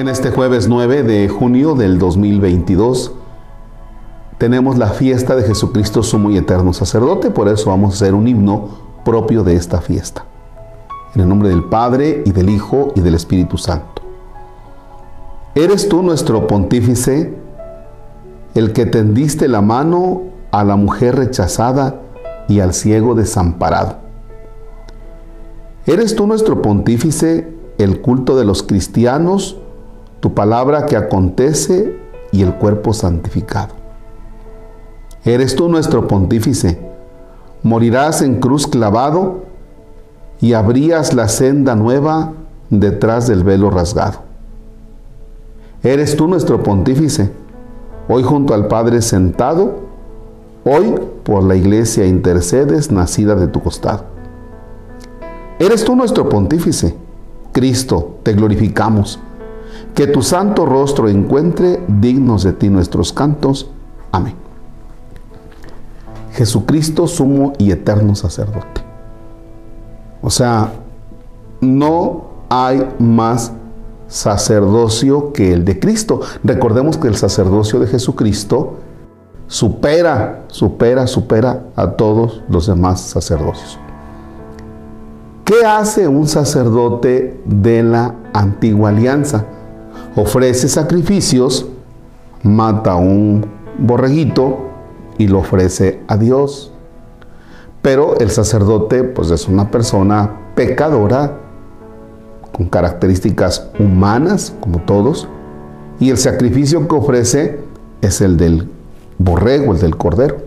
En este jueves 9 de junio del 2022 tenemos la fiesta de Jesucristo sumo y eterno sacerdote, por eso vamos a hacer un himno propio de esta fiesta. En el nombre del Padre y del Hijo y del Espíritu Santo. Eres tú nuestro pontífice, el que tendiste la mano a la mujer rechazada y al ciego desamparado. Eres tú nuestro pontífice, el culto de los cristianos, tu palabra que acontece y el cuerpo santificado. Eres tú nuestro pontífice, morirás en cruz clavado y abrías la senda nueva detrás del velo rasgado. Eres tú nuestro pontífice, hoy junto al Padre sentado, hoy por la iglesia intercedes nacida de tu costado. Eres tú nuestro pontífice, Cristo, te glorificamos que tu santo rostro encuentre dignos de ti nuestros cantos. Amén. Jesucristo, sumo y eterno sacerdote. O sea, no hay más sacerdocio que el de Cristo. Recordemos que el sacerdocio de Jesucristo supera, supera, supera a todos los demás sacerdocios. ¿Qué hace un sacerdote de la antigua alianza? Ofrece sacrificios, mata un borreguito y lo ofrece a Dios. Pero el sacerdote pues es una persona pecadora con características humanas como todos y el sacrificio que ofrece es el del borrego, el del cordero.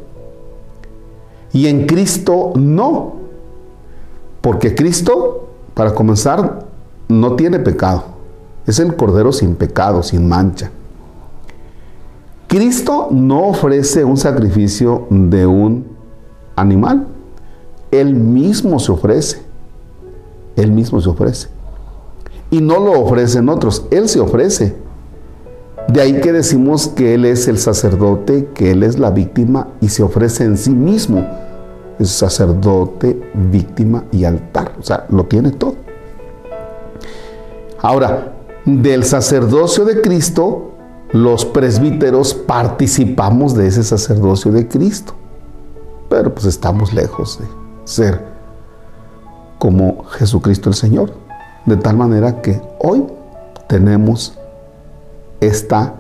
Y en Cristo no, porque Cristo, para comenzar, no tiene pecado. Es el Cordero sin pecado, sin mancha. Cristo no ofrece un sacrificio de un animal. Él mismo se ofrece. Él mismo se ofrece. Y no lo ofrecen otros. Él se ofrece. De ahí que decimos que Él es el sacerdote, que Él es la víctima y se ofrece en sí mismo. Es sacerdote, víctima y altar. O sea, lo tiene todo. Ahora, del sacerdocio de Cristo, los presbíteros participamos de ese sacerdocio de Cristo. Pero pues estamos lejos de ser como Jesucristo el Señor. De tal manera que hoy tenemos esta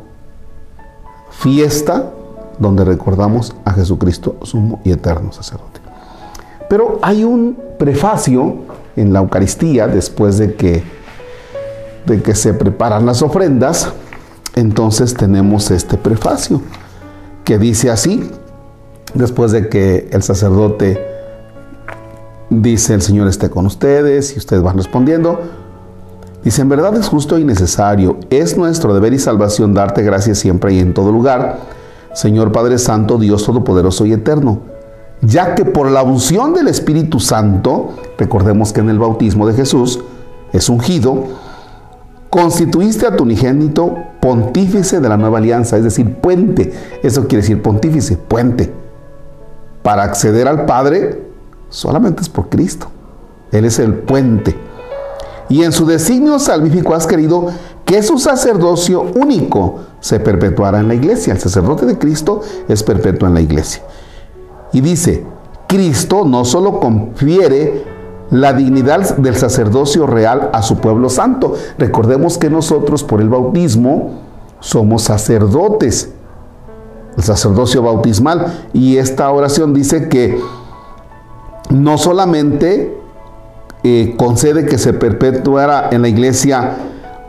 fiesta donde recordamos a Jesucristo sumo y eterno sacerdote. Pero hay un prefacio en la Eucaristía después de que de que se preparan las ofrendas, entonces tenemos este prefacio que dice así, después de que el sacerdote dice el Señor esté con ustedes y ustedes van respondiendo, dice en verdad es justo y necesario, es nuestro deber y salvación darte gracias siempre y en todo lugar, Señor Padre Santo, Dios Todopoderoso y Eterno, ya que por la unción del Espíritu Santo, recordemos que en el bautismo de Jesús es ungido, constituiste a tu unigénito pontífice de la nueva alianza, es decir, puente. Eso quiere decir pontífice, puente. Para acceder al Padre solamente es por Cristo. Él es el puente. Y en su designio salvífico has querido que su sacerdocio único se perpetuara en la iglesia. El sacerdote de Cristo es perpetuo en la iglesia. Y dice, Cristo no solo confiere la dignidad del sacerdocio real a su pueblo santo. Recordemos que nosotros por el bautismo somos sacerdotes, el sacerdocio bautismal. Y esta oración dice que no solamente eh, concede que se perpetuara en la iglesia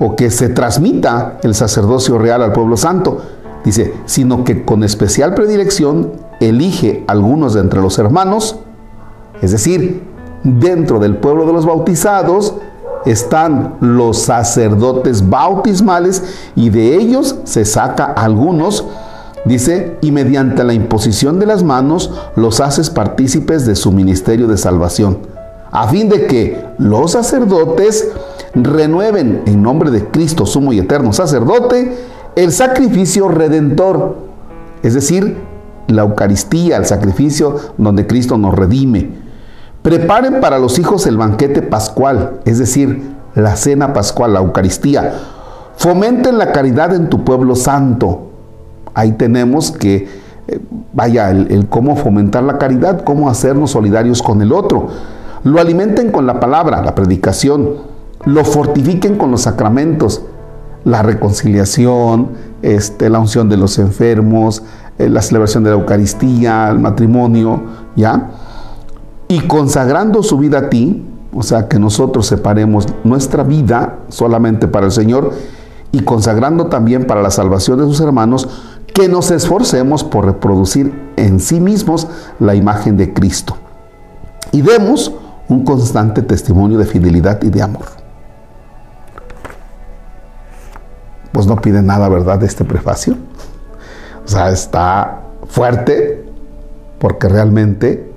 o que se transmita el sacerdocio real al pueblo santo, dice, sino que con especial predilección elige algunos de entre los hermanos, es decir, dentro del pueblo de los bautizados están los sacerdotes bautismales y de ellos se saca algunos, dice, y mediante la imposición de las manos los haces partícipes de su ministerio de salvación, a fin de que los sacerdotes renueven en nombre de Cristo, sumo y eterno sacerdote, el sacrificio redentor, es decir, la Eucaristía, el sacrificio donde Cristo nos redime Preparen para los hijos el banquete pascual, es decir, la cena pascual, la Eucaristía, Fomenten la caridad en tu pueblo santo. Ahí tenemos que, eh, vaya, el, cómo fomentar la caridad, cómo hacernos solidarios con el otro. Lo alimenten con la palabra, la predicación. Lo fortifiquen con los sacramentos, la reconciliación, este, la unción de los enfermos, eh, la celebración de la Eucaristía, el matrimonio, ¿ya? Y consagrando su vida a ti, o sea, que nosotros separemos nuestra vida solamente para el Señor y consagrando también para la salvación de sus hermanos, que nos esforcemos por reproducir en sí mismos la imagen de Cristo. Y demos un constante testimonio de fidelidad y de amor. Pues no pide nada, ¿verdad?, de este prefacio. O sea, está fuerte porque realmente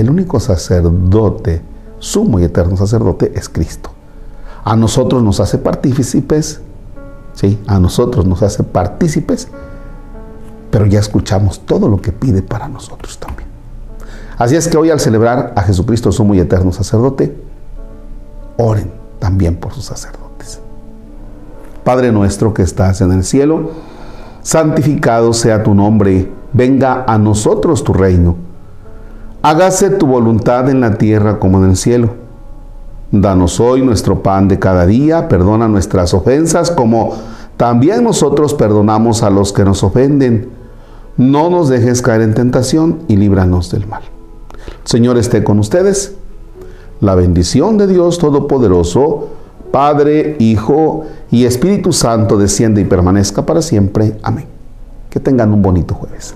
el único sacerdote, sumo y eterno sacerdote, es Cristo. A nosotros nos hace partícipes, sí, a nosotros nos hace partícipes, pero ya escuchamos todo lo que pide para nosotros también. Así es que hoy al celebrar a Jesucristo, sumo y eterno sacerdote, oren también por sus sacerdotes. Padre nuestro que estás en el cielo, santificado sea tu nombre, venga a nosotros tu reino. Hágase tu voluntad en la tierra como en el cielo. Danos hoy nuestro pan de cada día, perdona nuestras ofensas como también nosotros perdonamos a los que nos ofenden. No nos dejes caer en tentación y líbranos del mal. Señor esté con ustedes. La bendición de Dios Todopoderoso, Padre, Hijo y Espíritu Santo desciende y permanezca para siempre. Amén. Que tengan un bonito jueves.